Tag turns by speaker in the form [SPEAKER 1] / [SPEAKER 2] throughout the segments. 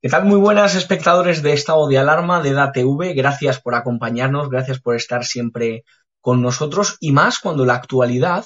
[SPEAKER 1] ¿Qué tal? Muy buenas espectadores de estado de alarma de DATV. Gracias por acompañarnos, gracias por estar siempre con nosotros y más cuando la actualidad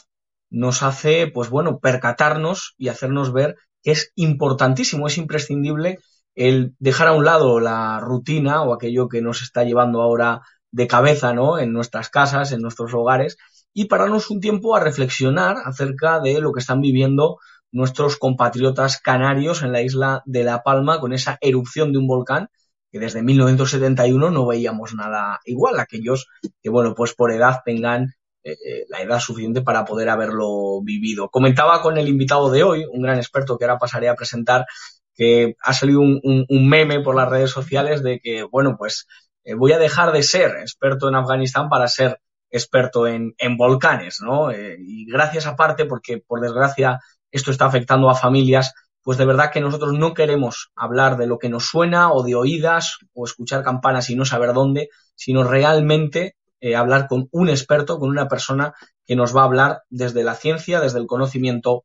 [SPEAKER 1] nos hace, pues bueno, percatarnos y hacernos ver que es importantísimo, es imprescindible el dejar a un lado la rutina o aquello que nos está llevando ahora de cabeza, ¿no? En nuestras casas, en nuestros hogares y pararnos un tiempo a reflexionar acerca de lo que están viviendo nuestros compatriotas canarios en la isla de La Palma con esa erupción de un volcán que desde 1971 no veíamos nada igual. Aquellos que, bueno, pues por edad tengan eh, eh, la edad suficiente para poder haberlo vivido. Comentaba con el invitado de hoy, un gran experto que ahora pasaré a presentar, que ha salido un, meme por las redes sociales de que, bueno, pues eh, voy a dejar de ser experto en Afganistán para ser experto en, en volcanes, ¿no? y gracias aparte, porque por desgracia esto está afectando a familias, pues de verdad que nosotros no queremos hablar de lo que nos suena o de oídas o escuchar campanas y no saber dónde, sino realmente eh, hablar con un experto, con una persona que nos va a hablar desde la ciencia, desde el conocimiento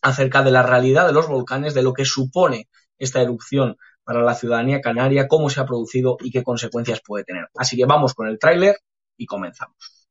[SPEAKER 1] acerca de la realidad de los volcanes, de lo que supone esta erupción para la ciudadanía canaria, cómo se ha producido y qué consecuencias puede tener. Así que vamos con el tráiler y comenzamos.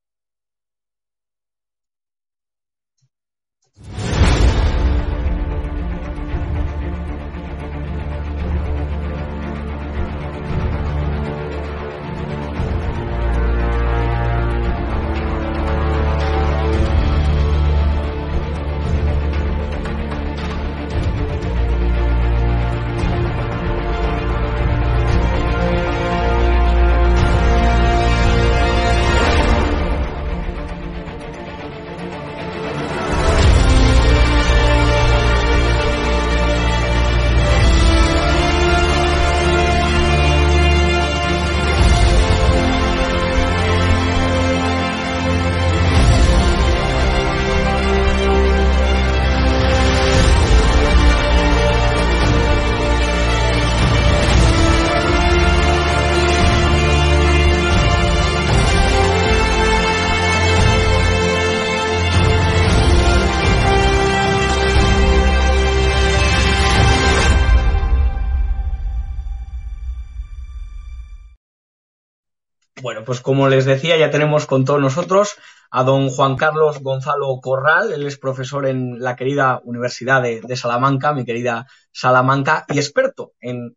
[SPEAKER 1] Pues como les decía, ya tenemos con todos nosotros a don Juan Carlos Gonzalo Corral, él es profesor en la querida Universidad de, Salamanca, mi querida Salamanca, y experto en,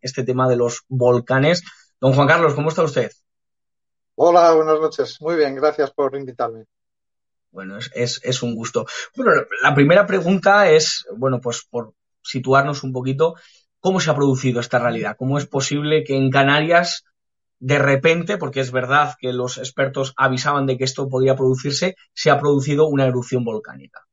[SPEAKER 1] este tema de los volcanes. Don Juan Carlos, ¿cómo está usted?
[SPEAKER 2] Hola, buenas noches. Muy bien, gracias por invitarme.
[SPEAKER 1] Bueno, es, es un gusto. Bueno, la primera pregunta es, bueno, pues por situarnos un poquito, ¿cómo se ha producido esta realidad? ¿Cómo es posible que en Canarias de repente, porque es verdad que los expertos avisaban de que esto podía producirse, se ha producido una erupción volcánica.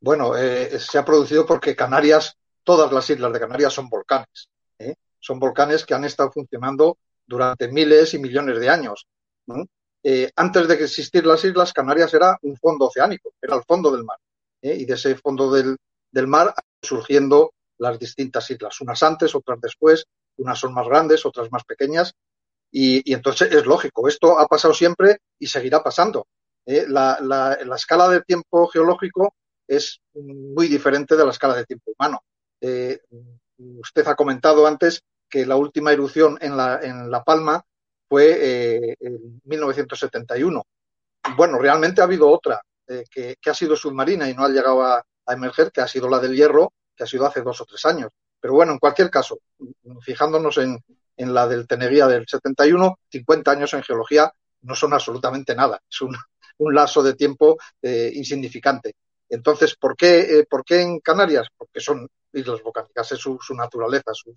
[SPEAKER 2] Bueno, eh, se ha producido porque Canarias, todas las islas de Canarias son volcanes. ¿eh? Son volcanes que han estado funcionando durante miles y millones de años. Eh, antes de que existir las islas, Canarias era un fondo oceánico, era el fondo del mar. Y de ese fondo del, del mar surgiendo las distintas islas, unas antes, otras después, unas son más grandes, otras más pequeñas, y, entonces es lógico, esto ha pasado siempre y seguirá pasando. ¿eh? La, escala de tiempo geológico es muy diferente de la escala de tiempo humano. Eh, usted ha comentado antes que la última erupción en La, en la Palma fue eh, en 1971. Bueno, realmente ha habido otra que, ha sido submarina y no ha llegado a emerger, que ha sido la del Hierro, que ha sido hace dos o tres años. Pero bueno, en cualquier caso, fijándonos en, la del Teneguía del 71, 50 años en geología no son absolutamente nada. Es un, un lazo de tiempo eh, insignificante. Entonces, ¿por qué, eh, ¿por qué en Canarias? Porque son islas volcánicas, es su, naturaleza, su,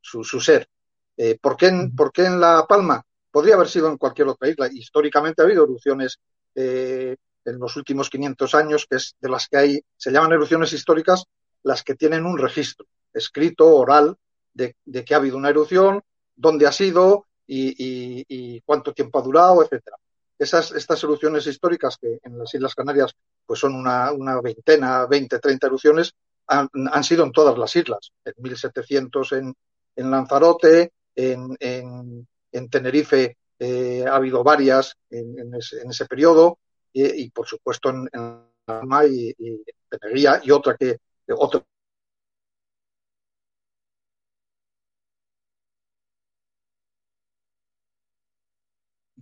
[SPEAKER 2] su, su, ser. Eh, ¿por, qué en, ¿por, qué en, La Palma? Podría haber sido en cualquier otra isla. Históricamente ha habido erupciones en los últimos 500 años, que es de las que hay, se llaman erupciones históricas las que tienen un registro escrito, oral, de, que ha habido una erupción, dónde ha sido y, cuánto tiempo ha durado, etcétera. Esas, estas erupciones históricas que en las Islas Canarias pues son una, veintena, 20, 30 erupciones, han, sido en todas las islas. En 1700 en, en Lanzarote, en, en, Tenerife eh, ha habido varias en, ese, periodo y, por supuesto en, en y, y Tenería y otra que otra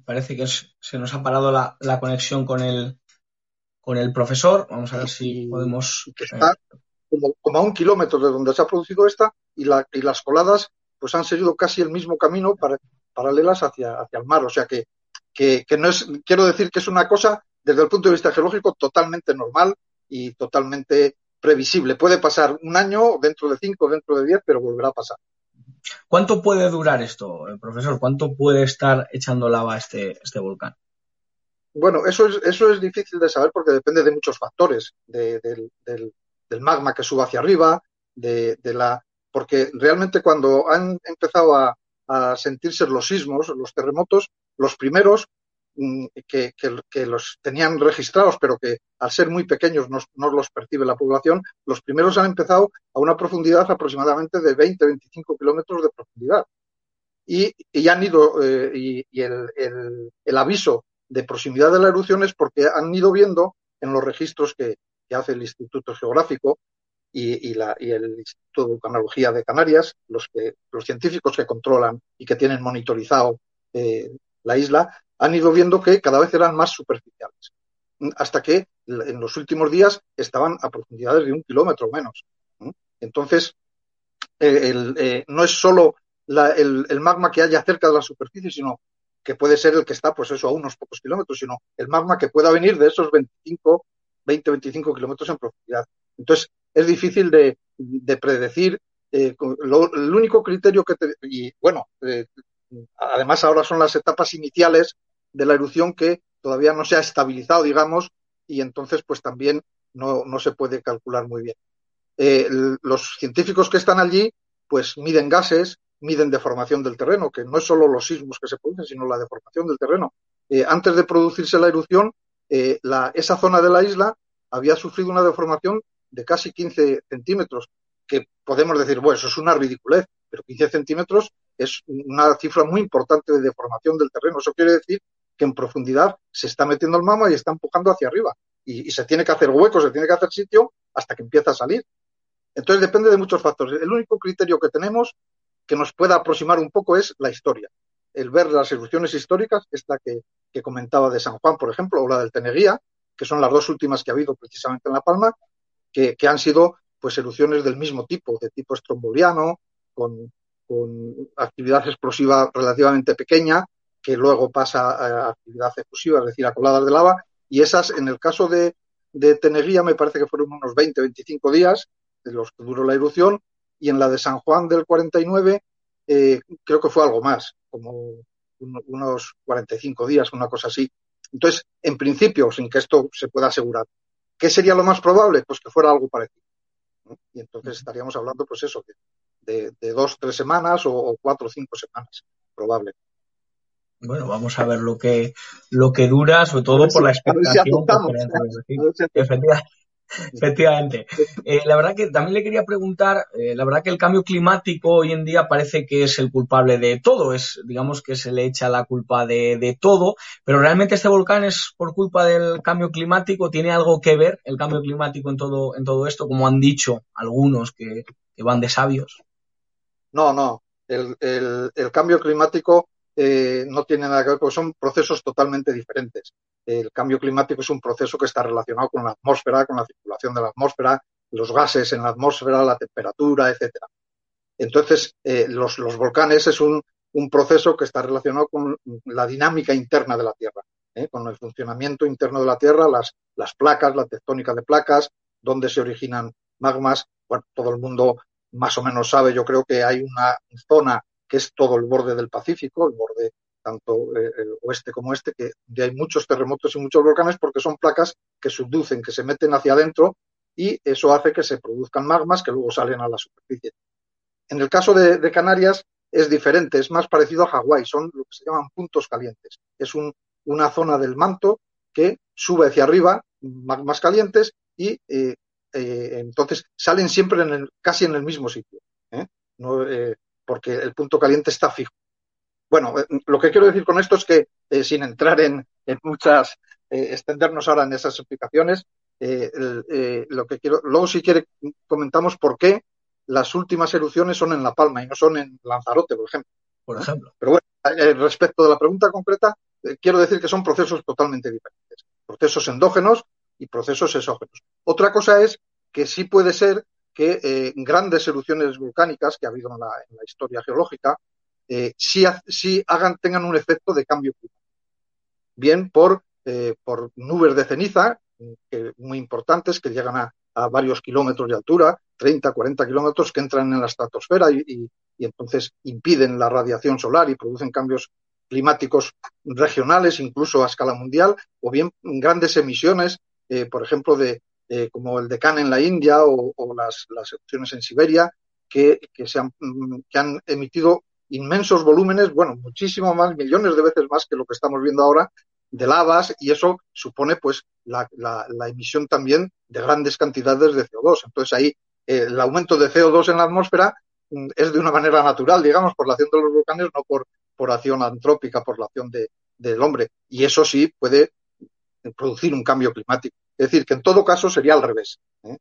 [SPEAKER 1] parece que se nos ha parado la, conexión con el, con el profesor. Vamos a ver si podemos.
[SPEAKER 2] está eh, como, a un kilómetro de donde se ha producido esta y, la, y las coladas pues han seguido casi el mismo camino para, paralelas hacia, hacia el mar. O sea que, que, no es, quiero decir que es una cosa desde el punto de vista geológico totalmente normal y totalmente previsible. Puede pasar un año, dentro de cinco, dentro de diez, pero volverá a pasar.
[SPEAKER 1] ¿Cuánto puede durar esto, eh, profesor? ¿Cuánto puede estar echando lava este, este volcán?
[SPEAKER 2] Bueno, eso es, eso es difícil de saber porque depende de muchos factores, del, magma que suba hacia arriba, de, la, porque realmente cuando han empezado a, a sentirse los sismos, los terremotos, los primeros Mm, que, que, los tenían registrados, pero que al ser muy pequeños no, los percibe la población, los primeros han empezado a una profundidad aproximadamente de 20-25 kilómetros de profundidad. Y, y han ido, eh, y, el, el, aviso de proximidad de la erupción es porque han ido viendo en los registros que, hace el Instituto Geográfico y, y, la, y, el Instituto de Vulcanología de Canarias, los, que, los científicos que controlan y que tienen monitorizado eh, la isla, han ido viendo que cada vez eran más superficiales, hasta que en los últimos días estaban a profundidades de un kilómetro menos. Entonces, eh, eh, no es solo el, magma que haya cerca de la superficie, sino que puede ser el que está, pues eso, a unos pocos kilómetros, sino el magma que pueda venir de esos 25, 20, 25 kilómetros en profundidad. Entonces, es difícil de, predecir. Eh, el único criterio que, y bueno, además ahora son las etapas iniciales de la erupción que todavía no se ha estabilizado, digamos, y entonces pues también no, no se puede calcular muy bien. Eh, los científicos que están allí pues miden gases, miden deformación del terreno, que no es solo los sismos que se producen, sino la deformación del terreno. Eh, antes de producirse la erupción, eh, la, esa zona de la isla había sufrido una deformación de casi 15 centímetros, que podemos decir, bueno, eso es una ridiculez, pero 15 centímetros es una cifra muy importante de deformación del terreno. Eso quiere decir que en profundidad se está metiendo el magma y está empujando hacia arriba. Y, se tiene que hacer hueco, se tiene que hacer sitio hasta que empieza a salir. Entonces depende de muchos factores. El único criterio que tenemos que nos pueda aproximar un poco es la historia. El ver las erupciones históricas, esta que, comentaba de San Juan, por ejemplo, o la del Teneguía, que son las dos últimas que ha habido precisamente en La Palma, que, han sido pues erupciones del mismo tipo, de tipo estromboliano, con, con actividad explosiva relativamente pequeña, que luego pasa a actividad efusiva, es decir, a coladas de lava, y esas, en el caso de, de Teneguía, me parece que fueron unos 20, 25 días de los que duró la erupción, y en la de San Juan del 49, eh, creo que fue algo más, como unos 45 días, una cosa así. Entonces, en principio, sin que esto se pueda asegurar, ¿qué sería lo más probable? Pues que fuera algo parecido. Y entonces estaríamos hablando, pues eso, de, de, dos, tres semanas o, o, cuatro o cinco semanas, probable.
[SPEAKER 1] Bueno, vamos a ver lo que, lo que dura, sobre todo por la expectación. Efectivamente. Eh, la verdad que también le quería preguntar, eh, la verdad que el cambio climático hoy en día parece que es el culpable de todo, es, digamos que se le echa la culpa de, de todo, pero realmente este volcán es por culpa del cambio climático, tiene algo que ver el cambio climático en todo, en todo esto, como han dicho algunos que, que van de sabios.
[SPEAKER 2] No, no. El, cambio climático eh, no tiene nada que ver, porque son procesos totalmente diferentes. El cambio climático es un proceso que está relacionado con la atmósfera, con la circulación de la atmósfera, los gases en la atmósfera, la temperatura, etcétera. Entonces, eh, los, volcanes es un, proceso que está relacionado con la dinámica interna de la Tierra, ¿eh? con el funcionamiento interno de la Tierra, las, las placas, la tectónica de placas, donde se originan magmas. Bueno, todo el mundo más o menos sabe, yo creo que hay una zona que es todo el borde del Pacífico, el borde tanto eh, oeste como este, que hay muchos terremotos y muchos volcanes porque son placas que subducen, que se meten hacia adentro y eso hace que se produzcan magmas que luego salen a la superficie. En el caso de, Canarias es diferente, es más parecido a Hawái, son lo que se llaman puntos calientes. Es una zona del manto que sube hacia arriba, magmas calientes, y eh, eh, entonces salen siempre en el, casi en el mismo sitio, ¿eh? porque el punto caliente está fijo. Bueno, lo que quiero decir con esto es que, sin entrar en, en muchas, extendernos ahora en esas explicaciones, lo que quiero, luego si quiere comentamos por qué las últimas erupciones son en La Palma y no son en Lanzarote, por ejemplo.
[SPEAKER 1] Por ejemplo.
[SPEAKER 2] Pero bueno, eh, respecto de la pregunta concreta, eh, quiero decir que son procesos totalmente diferentes. Procesos endógenos y procesos exógenos. Otra cosa es que sí puede ser que eh, grandes erupciones volcánicas que ha habido en la, historia geológica sí, hagan, tengan un efecto de cambio climático. Bien por, por nubes de ceniza muy importantes que llegan a, varios kilómetros de altura, 30, 40 kilómetros, que entran en la estratosfera y, entonces impiden la radiación solar y producen cambios climáticos regionales, incluso a escala mundial, o bien grandes emisiones, eh, por ejemplo, de, como el decán en la India o, las, erupciones en Siberia, que, se han, que han emitido inmensos volúmenes, bueno, muchísimo más, millones de veces más que lo que estamos viendo ahora, de lavas y eso supone pues la, emisión también de grandes cantidades de CO2. Entonces ahí eh, el aumento de CO2 en la atmósfera mm, es de una manera natural, digamos, por la acción de los volcanes, no por, por acción antrópica, por la acción de, del hombre. Y eso sí puede producir un cambio climático. Es decir, que en todo caso sería al revés. ¿eh?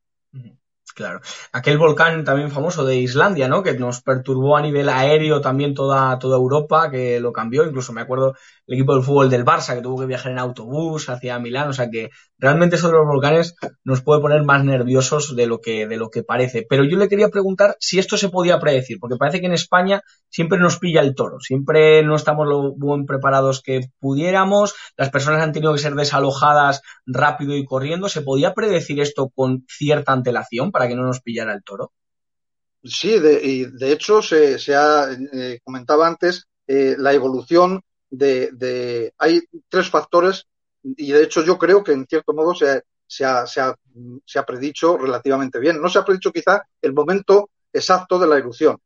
[SPEAKER 1] Claro. Aquel volcán también famoso de Islandia, ¿no? Que nos perturbó a nivel aéreo también toda, toda Europa, que lo cambió. Incluso me acuerdo el equipo de fútbol del Barça, que tuvo que viajar en autobús hacia Milán. O sea que realmente eso de los volcanes nos puede poner más nerviosos de lo que, de lo que parece. Pero yo le quería preguntar si esto se podía predecir, porque parece que en España siempre nos pilla el toro. Siempre no estamos lo buen preparados que pudiéramos. Las personas han tenido que ser desalojadas rápido y corriendo. ¿Se podía predecir esto con cierta antelación para que no nos pillara el toro?
[SPEAKER 2] Sí, de, y de hecho se, ha eh, comentaba antes eh, la evolución de, Hay tres factores y de hecho yo creo que en cierto modo se, se, ha, se, ha, se ha predicho relativamente bien. No se ha predicho quizá el momento exacto de la erupción,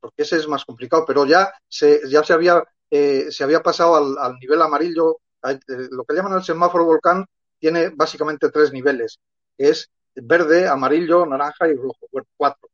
[SPEAKER 2] porque ese es más complicado, pero ya se, ya se, había, eh, se había pasado al, nivel amarillo. lo que llaman el semáforo volcán tiene básicamente tres niveles. Es verde, amarillo, naranja y rojo. Cuatro.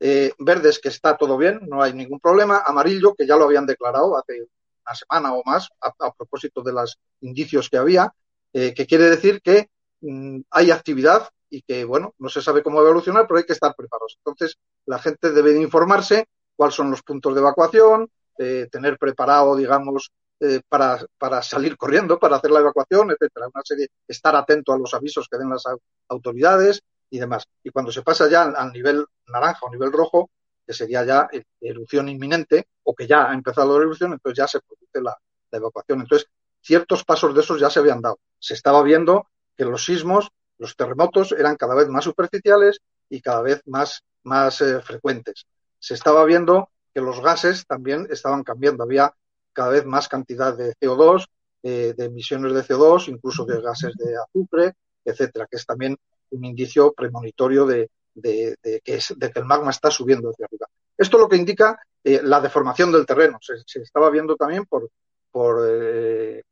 [SPEAKER 2] Eh, verde es que está todo bien, no hay ningún problema. Amarillo, que ya lo habían declarado hace una semana o más, a, propósito de los indicios que había, eh, que quiere decir que mm, hay actividad y que, bueno, no se sabe cómo evolucionar, pero hay que estar preparados. Entonces, la gente debe informarse cuáles son los puntos de evacuación, eh, tener preparado, digamos, eh, para, para, salir corriendo, para hacer la evacuación, etcétera. Una serie, estar atento a los avisos que den las autoridades y demás. Y cuando se pasa ya al, nivel naranja o nivel rojo, que sería ya erupción inminente o que ya ha empezado la erupción, entonces ya se produce la, evacuación. Entonces, ciertos pasos de esos ya se habían dado. Se estaba viendo que los sismos, los terremotos eran cada vez más superficiales y cada vez más, más eh, frecuentes. Se estaba viendo que los gases también estaban cambiando. Había cada vez más cantidad de CO2, eh, de emisiones de CO2, incluso de gases de azufre, etcétera, que es también un indicio premonitorio de, que, el magma está subiendo hacia arriba. Esto lo que indica eh, la deformación del terreno. Se, estaba viendo también por, por eh,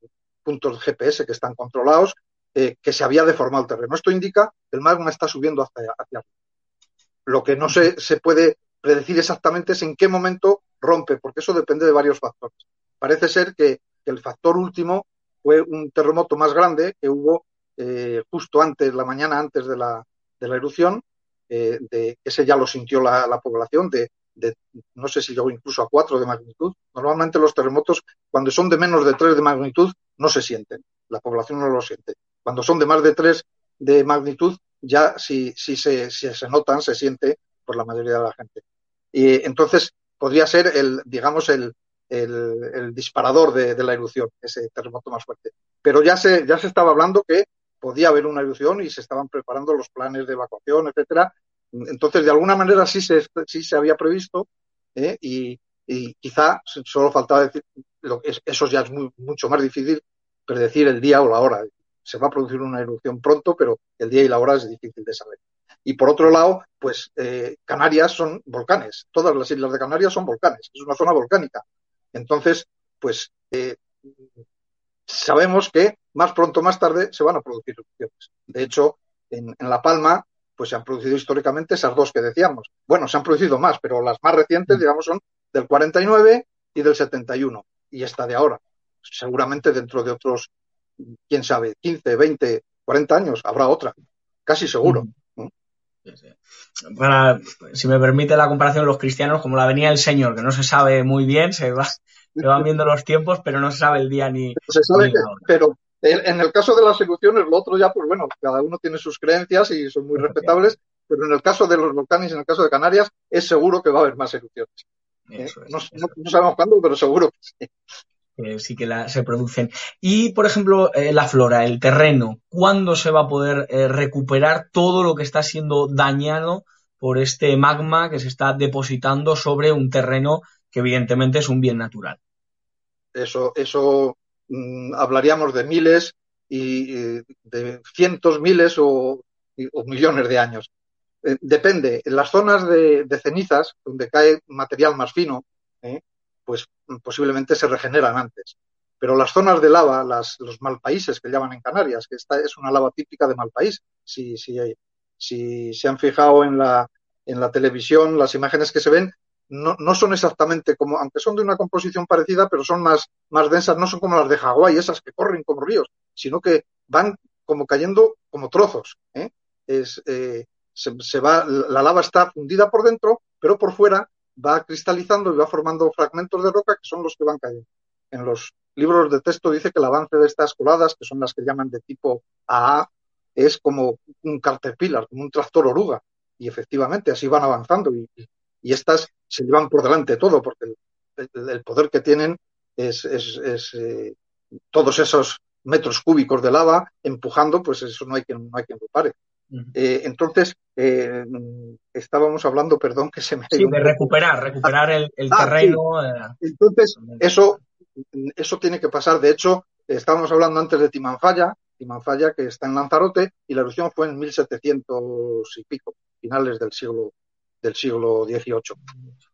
[SPEAKER 2] puntos GPS que están controlados que se había deformado el terreno. Esto indica que el magma está subiendo hacia, arriba. Lo que no se, puede predecir exactamente es en qué momento rompe, porque eso depende de varios factores parece ser que, el factor último fue un terremoto más grande que hubo eh, justo antes, la mañana antes de la, la erupción, eh, de, ese ya lo sintió la, población, de, no sé si llegó incluso a cuatro de magnitud. Normalmente los terremotos, cuando son de menos de tres de magnitud, no se sienten, la población no lo siente. Cuando son de más de tres de magnitud, ya si, si, se, si se notan, se siente por la mayoría de la gente. Y entonces podría ser el, digamos, el, el, disparador de, la erupción, ese terremoto más fuerte. Pero ya se, ya se estaba hablando que podía haber una erupción y se estaban preparando los planes de evacuación, etcétera. Entonces, de alguna manera sí se, sí se había previsto ¿eh? y, quizá solo faltaba decir, eso ya es mucho más difícil predecir el día o la hora. se va a producir una erupción pronto, pero el día y la hora es difícil de saber. Y por otro lado, pues eh, Canarias son volcanes, todas las islas de Canarias son volcanes, es una zona volcánica. Entonces, pues eh, sabemos que más pronto o más tarde se van a producir erupciones. De hecho, en, en, La Palma, pues se han producido históricamente esas dos que decíamos. Bueno, se han producido más, pero las más recientes, mm. digamos, son del 49 y del 71, y esta de ahora. Seguramente dentro de otros, quién sabe, 15, 20, 40 años habrá otra, casi seguro. Mm.
[SPEAKER 1] Para, si me permite la comparación, los cristianos, como la venía el Señor, que no se sabe muy bien, se, va, se van viendo los tiempos, pero no se sabe el día ni.
[SPEAKER 2] Se sabe pero en el caso de las erupciones, lo otro ya, pues bueno, cada uno tiene sus creencias y son muy respetables, pero en el caso de los volcanes, en el caso de Canarias, es seguro que va a haber más erupciones. ¿eh? no, no, sabemos cuándo, pero seguro que sí
[SPEAKER 1] sí que la, se producen. Y, por ejemplo, eh, la flora, el terreno, ¿cuándo se va a poder eh, recuperar todo lo que está siendo dañado por este magma que se está depositando sobre un terreno que evidentemente es un bien natural?
[SPEAKER 2] Eso, eso mm, hablaríamos de miles y, de cientos, miles o, millones de años. Eh, depende. En las zonas de, cenizas, donde cae material más fino, ¿eh? pues posiblemente se regeneran antes. Pero las zonas de lava, las, los malpaíses que llaman en Canarias, que esta es una lava típica de malpaís, si, si, si se han fijado en la, en la televisión, las imágenes que se ven, no, no, son exactamente como, aunque son de una composición parecida, pero son más, más densas, no son como las de Hawái, esas que corren como ríos, sino que van como cayendo como trozos. ¿eh? Es, eh, se, va, la lava está fundida por dentro, pero por fuera va cristalizando y va formando fragmentos de roca que son los que van cayendo. En los libros de texto dice que el avance de estas coladas, que son las que llaman de tipo AA, es como un caterpillar, como un tractor oruga. Y efectivamente, así van avanzando y estas se llevan por delante todo, porque el, el, el poder que tienen es, es, es eh, todos esos metros cúbicos de lava empujando, pues eso no hay quien, no hay quien lo pare. Eh, entonces, eh, estábamos hablando, perdón, que se me...
[SPEAKER 1] Sí, de recuperar, recuperar el, el ah, terreno.
[SPEAKER 2] Sí. Entonces, eso, eso tiene que pasar. De hecho, estábamos hablando antes de Timanfaya, Timanfaya que está en Lanzarote, y la erupción fue en 1700 y pico, finales del siglo del siglo XVIII.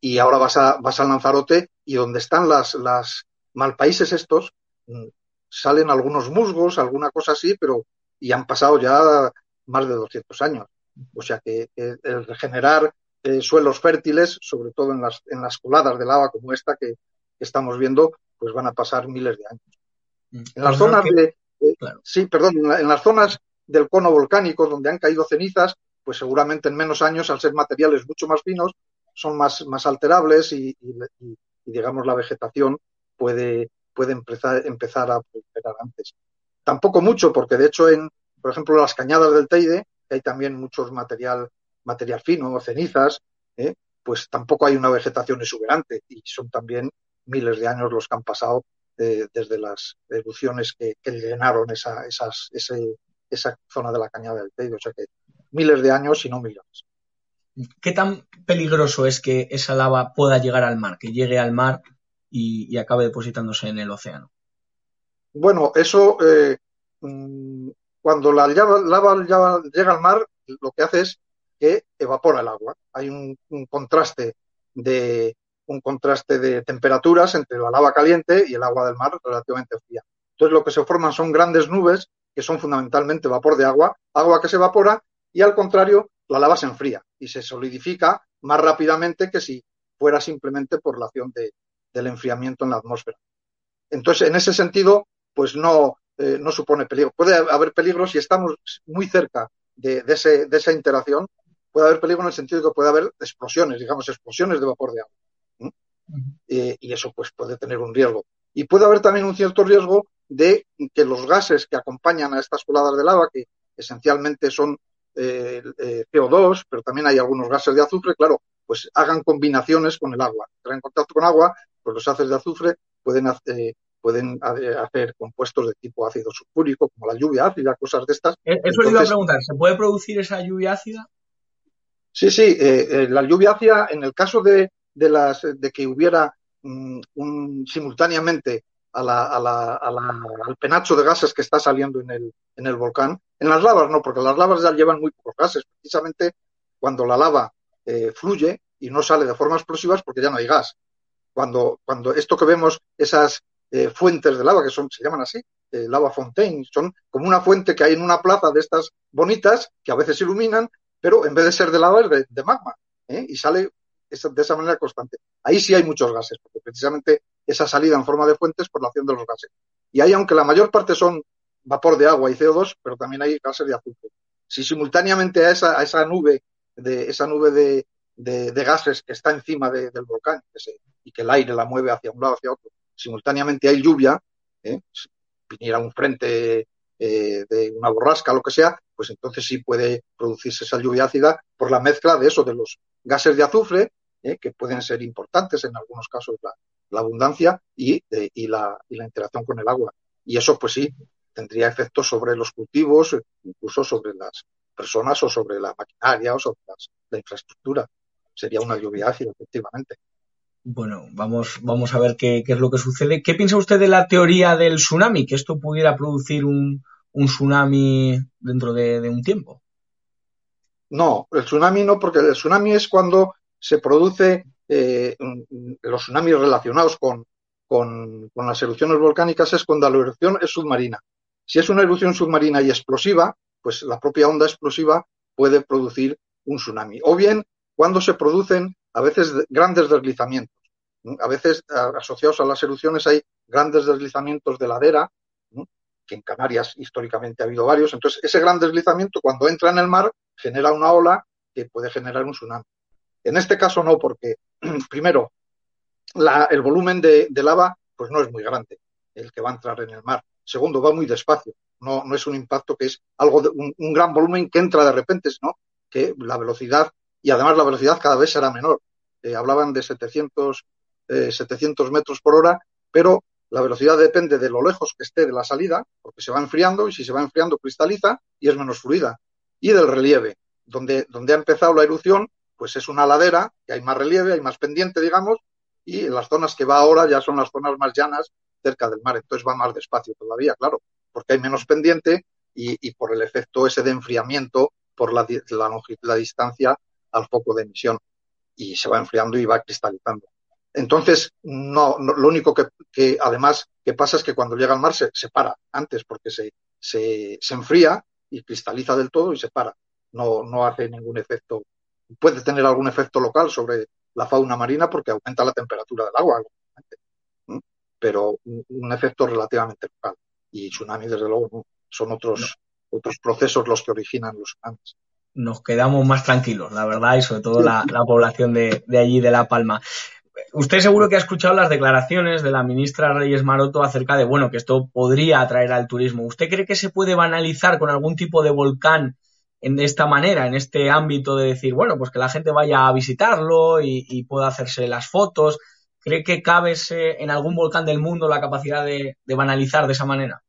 [SPEAKER 2] Y ahora vas a, vas a Lanzarote y donde están las, las malpaíses estos, mm, salen algunos musgos, alguna cosa así, pero y han pasado ya más de 200 años. O sea que, el regenerar eh, suelos fértiles, sobre todo en las, en las coladas de lava como esta que, que estamos viendo, pues van a pasar miles de años. Mm. En las zonas que... de, eh, claro. sí, perdón, en, la, en, las zonas del cono volcánico donde han caído cenizas, pues seguramente en menos años, al ser materiales mucho más finos, son más, más alterables y, digamos la vegetación puede, puede empezar, empezar a prosperar antes. Tampoco mucho, porque de hecho en, por ejemplo, las cañadas del Teide, que hay también muchos material, material fino, cenizas, ¿eh? pues tampoco hay una vegetación exuberante y son también miles de años los que han pasado eh, desde las erupciones que, llenaron esa, esa zona de la cañada del Teide. O sea que miles de años y no millones.
[SPEAKER 1] ¿Qué tan peligroso es que esa lava pueda llegar al mar, que llegue al mar y, y acabe depositándose en el océano?
[SPEAKER 2] Bueno, eso eh, mm, cuando la lava, lava, llega al mar, lo que hace es que evapora el agua. Hay un, un, contraste de un contraste de temperaturas entre la lava caliente y el agua del mar relativamente fría. Entonces lo que se forman son grandes nubes que son fundamentalmente vapor de agua, agua que se evapora y al contrario la lava se enfría y se solidifica más rápidamente que si fuera simplemente por la acción de, del enfriamiento en la atmósfera. Entonces, en ese sentido, pues no, eh, no supone peligro. Puede haber peligro si estamos muy cerca de, de, ese, de, esa interacción, puede haber peligro en el sentido de que puede haber explosiones, digamos, explosiones de vapor de agua. ¿Mm? Eh, y eso pues puede tener un riesgo. Y puede haber también un cierto riesgo de que los gases que acompañan a estas coladas de lava, que esencialmente son eh, eh, CO2, pero también hay algunos gases de azufre, claro, pues hagan combinaciones con el agua. Entrar en contacto con agua, pues los haces de azufre pueden eh, pueden hacer compuestos de tipo ácido sulfúrico, como la lluvia ácida, cosas de estas.
[SPEAKER 1] Eso Entonces, le iba a preguntar, ¿se puede producir esa lluvia ácida?
[SPEAKER 2] Sí, sí, la lluvia ácida, en el caso de, de, las, de que hubiera um, un, simultáneamente al penacho de gases que está saliendo en el, volcán. En las lavas no, porque las lavas ya llevan muy pocos gases. Precisamente cuando la lava eh, fluye y no sale de forma explosiva es porque ya no hay gas. Cuando, cuando esto que vemos, esas eh, fuentes de lava, que son, se llaman así, eh, lava fontaine, son como una fuente que hay en una plaza de estas bonitas, que a veces iluminan, pero en vez de ser de lava es de, magma, y sale de esa manera constante. Ahí sí hay muchos gases, porque precisamente esa salida en forma de fuentes por la acción de los gases. Y ahí, aunque la mayor parte son vapor de agua y CO2, pero también hay gases de azufre. Si simultáneamente a esa, a esa nube de esa nube de, de, gases que está encima del volcán y que el aire la mueve hacia un lado hacia otro, simultáneamente hay lluvia, ¿eh? si viniera un frente eh, de una borrasca, lo que sea, pues entonces sí puede producirse esa lluvia ácida por la mezcla de eso, de los gases de azufre, ¿eh? que pueden ser importantes en algunos casos la, la abundancia y, y, la, y la interacción con el agua. Y eso, pues sí, tendría efectos sobre los cultivos, incluso sobre las personas o sobre la maquinaria o sobre la infraestructura. Sería una lluvia ácida, efectivamente.
[SPEAKER 1] Bueno, vamos, vamos a ver qué, es lo que sucede. ¿Qué piensa usted de la teoría del tsunami? Que esto pudiera producir un, tsunami dentro de, un tiempo.
[SPEAKER 2] No, el tsunami no, porque el tsunami es cuando se produce eh, los tsunamis relacionados con, con, las erupciones volcánicas es cuando la erupción es submarina. Si es una erupción submarina y explosiva, pues la propia onda explosiva puede producir un tsunami. O bien cuando se producen a veces grandes deslizamientos. A veces asociados a las erupciones hay grandes deslizamientos de ladera, que en Canarias históricamente ha habido varios. Entonces, ese gran deslizamiento cuando entra en el mar genera una ola que puede generar un tsunami. En este caso no, porque primero, el volumen de, lava pues no es muy grande, el que va a entrar en el mar. Segundo, va muy despacio. No, no es un impacto que es algo de un, gran volumen que entra de repente, sino que la velocidad, y además la velocidad cada vez será menor. Eh, hablaban de 700, 700 eh, metros por hora, pero la velocidad depende de lo lejos que esté de la salida, porque se va enfriando y si se va enfriando cristaliza y es menos fluida. Y del relieve, donde, donde ha empezado la erupción, pues es una ladera, que hay más relieve, hay más pendiente, digamos, y las zonas que va ahora ya son las zonas más llanas cerca del mar, entonces va más despacio todavía, claro, porque hay menos pendiente y, por el efecto ese de enfriamiento por la, la, distancia al foco de emisión y se va enfriando y va cristalizando. Entonces, no, lo único que, además que pasa es que cuando llega al mar se, se para antes porque se, se, se, enfría y cristaliza del todo y se para. No, no hace ningún efecto puede tener algún efecto local sobre la fauna marina porque aumenta la temperatura del agua, pero un, efecto relativamente local. Y tsunami, desde luego, son otros, otros procesos los que originan los tsunamis.
[SPEAKER 1] Nos quedamos más tranquilos, la verdad, y sobre todo la, población de, de allí, de La Palma. Usted seguro que ha escuchado las declaraciones de la ministra Reyes Maroto acerca de, bueno, que esto podría atraer al turismo. ¿Usted cree que se puede banalizar con algún tipo de volcán en esta manera, en este ámbito de decir, bueno, pues que la gente vaya a visitarlo y, pueda hacerse las fotos. ¿Cree que cabe en algún volcán del mundo la capacidad de, banalizar de esa manera?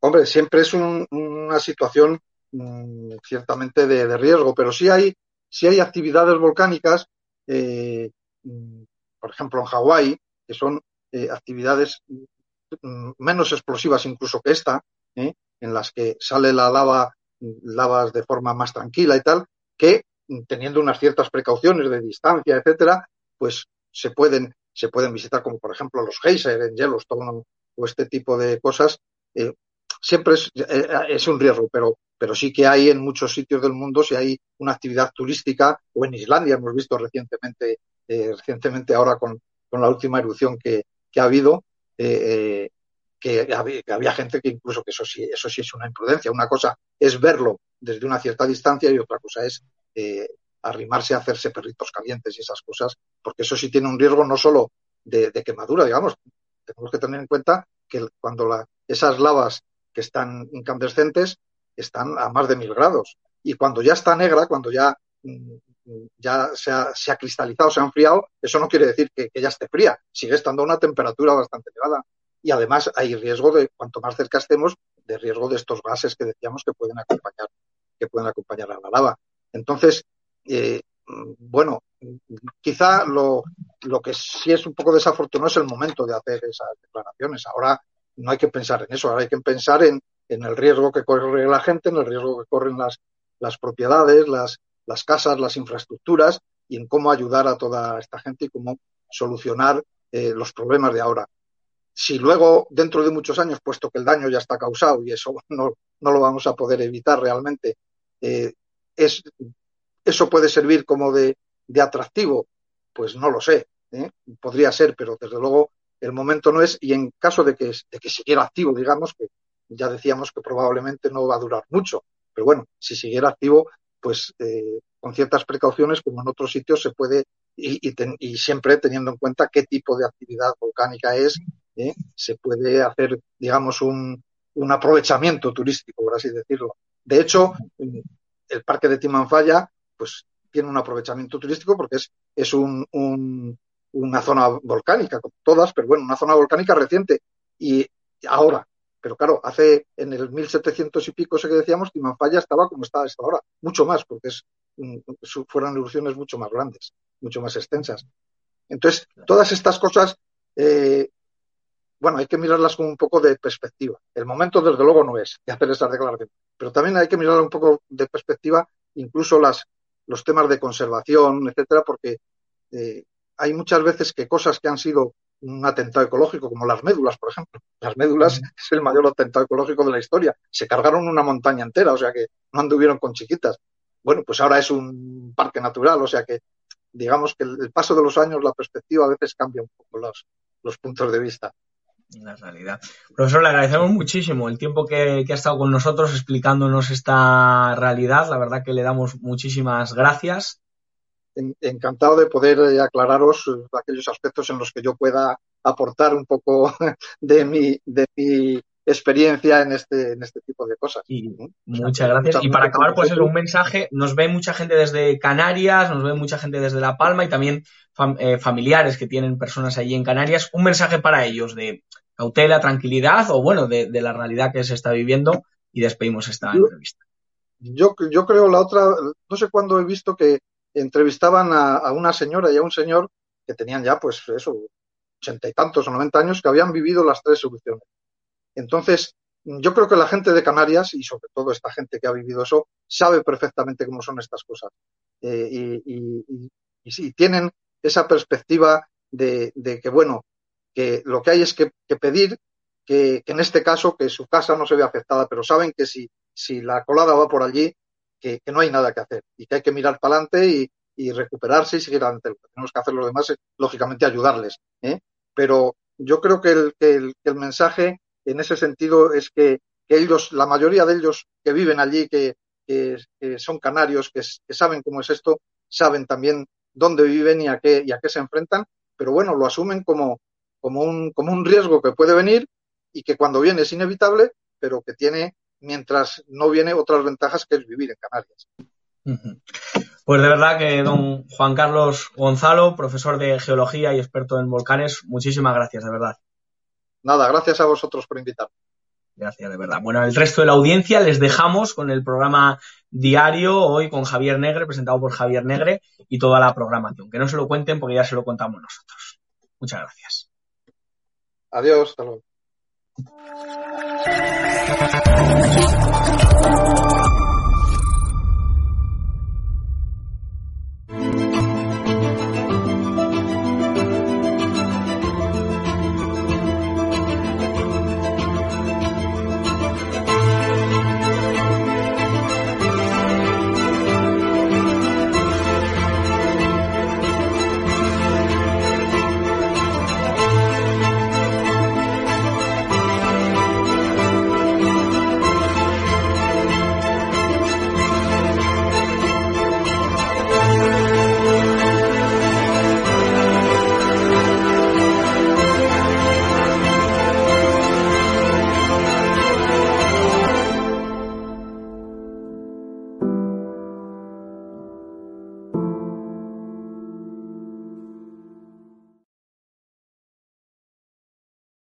[SPEAKER 2] Hombre, siempre es una situación mm, ciertamente de, riesgo, pero sí hay, sí hay actividades volcánicas, eh, mm, por ejemplo en Hawái, que son eh, actividades mm, menos explosivas incluso que esta, eh, en las que sale la lava lavas de forma más tranquila y tal, que teniendo unas ciertas precauciones de distancia, etcétera, pues se pueden, se pueden visitar, como por ejemplo los geysers en Yellowstone o este tipo de cosas. Eh, siempre es, eh, es, un riesgo, pero, pero sí que hay en muchos sitios del mundo, si hay una actividad turística, o en Islandia hemos visto recientemente, eh, recientemente ahora con, con, la última erupción que, que ha habido, eh, que había, gente que incluso que eso sí, eso sí es una imprudencia. Una cosa es verlo desde una cierta distancia y otra cosa es eh, arrimarse a hacerse perritos calientes y esas cosas, porque eso sí tiene un riesgo no solo de, quemadura, digamos. Tenemos que tener en cuenta que cuando la, esas lavas que están incandescentes están a más de mil grados y cuando ya está negra, cuando ya mm, ya se ha, se ha, cristalizado, se ha enfriado, eso no quiere decir que, que, ya esté fría, sigue estando a una temperatura bastante elevada y además hay riesgo de, cuanto más cerca estemos, de riesgo de estos gases que decíamos que pueden acompañar, que pueden acompañar a la lava. Entonces, eh, bueno, quizá lo, lo que sí es un poco desafortunado es el momento de hacer esas declaraciones. Ahora no hay que pensar en eso, ahora hay que pensar en, en el riesgo que corre la gente, en el riesgo que corren las, las propiedades, las, las casas, las infraestructuras y en cómo ayudar a toda esta gente y cómo solucionar eh, los problemas de ahora. Si luego, dentro de muchos años, puesto que el daño ya está causado y eso no, no lo vamos a poder evitar realmente, eh, es, eso puede servir como de, de atractivo, pues no lo sé, ¿eh? podría ser, pero desde luego el momento no es, y en caso de que, de que siguiera activo, digamos, que ya decíamos que probablemente no va a durar mucho, pero bueno, si siguiera activo, pues eh, con ciertas precauciones, como en otros sitios, se puede, y, y, ten, y siempre teniendo en cuenta qué tipo de actividad volcánica es, ¿eh? se puede hacer, digamos, un, un aprovechamiento turístico, por así decirlo. De hecho, el parque de Timanfaya, pues tiene un aprovechamiento turístico porque es, es un, un, una zona volcánica, como todas, pero bueno, una zona volcánica reciente. Y ahora, pero claro, hace en el 1700 y pico, sé que decíamos, Timanfaya estaba como está hasta ahora, mucho más, porque es, fueron erupciones mucho más grandes, mucho más extensas. Entonces, todas estas cosas, eh, bueno, hay que mirarlas con un poco de perspectiva. El momento, desde luego, no es de hacer esas declaraciones, pero también hay que mirarlas un poco de perspectiva, incluso las, los temas de conservación, etcétera, porque eh, hay muchas veces que cosas que han sido un atentado ecológico, como las médulas, por ejemplo. Las médulas es el mayor atentado ecológico de la historia. Se cargaron una montaña entera, o sea que no anduvieron con chiquitas. Bueno, pues ahora es un parque natural, o sea que digamos que el, paso de los años, la perspectiva a veces cambia un poco los, los puntos de vista.
[SPEAKER 1] La realidad. Profesor, le agradecemos muchísimo el tiempo que, que ha estado con nosotros explicándonos esta realidad. La verdad que le damos muchísimas gracias
[SPEAKER 2] encantado de poder eh, aclararos eh, aquellos aspectos en los que yo pueda aportar un poco de mi, de mi experiencia en este, en este tipo de cosas.
[SPEAKER 1] Y muchas gracias. Y para acabar, pues es un mensaje, nos ve mucha gente desde Canarias, nos ve mucha gente desde La Palma y también fam eh, familiares que tienen personas allí en Canarias. Un mensaje para ellos de cautela, tranquilidad o bueno, de, de la realidad que se está viviendo y despedimos esta
[SPEAKER 2] yo,
[SPEAKER 1] entrevista.
[SPEAKER 2] Yo, yo creo la otra, no sé cuándo he visto que entrevistaban a, a, una señora y a un señor que tenían ya, pues eso, ochenta y tantos o noventa años, que habían vivido las tres soluciones. Entonces, yo creo que la gente de Canarias, y sobre todo esta gente que ha vivido eso, sabe perfectamente cómo son estas cosas. Eh, y, y, y, y, sí, tienen esa perspectiva de, de, que, bueno, que lo que hay es que, pedir que, en este caso, que su casa no se ve afectada, pero saben que si, si la colada va por allí, que, que, no hay nada que hacer y que hay que mirar para adelante y, y, recuperarse y seguir adelante. Lo que tenemos que hacer los demás es, lógicamente, ayudarles. ¿eh? Pero yo creo que el, que el, mensaje en ese sentido es que, ellos, la mayoría de ellos que viven allí, que son canarios, que, saben cómo es esto, saben también dónde viven y a qué, y a qué se enfrentan, pero bueno, lo asumen como, como, un, como un riesgo que puede venir y que cuando viene es inevitable, pero que tiene mientras no viene otras ventajas que es vivir en Canarias.
[SPEAKER 1] Pues de verdad que don Juan Carlos Gonzalo, profesor de geología y experto en volcanes, muchísimas gracias, de verdad.
[SPEAKER 2] Nada, gracias a vosotros por invitarme.
[SPEAKER 1] Gracias, de verdad. Bueno, el resto de la audiencia les dejamos con el programa diario hoy con Javier Negre, presentado por Javier Negre y toda la programación. Que no se lo cuenten porque ya se lo contamos nosotros. Muchas gracias.
[SPEAKER 2] Adiós, hasta luego.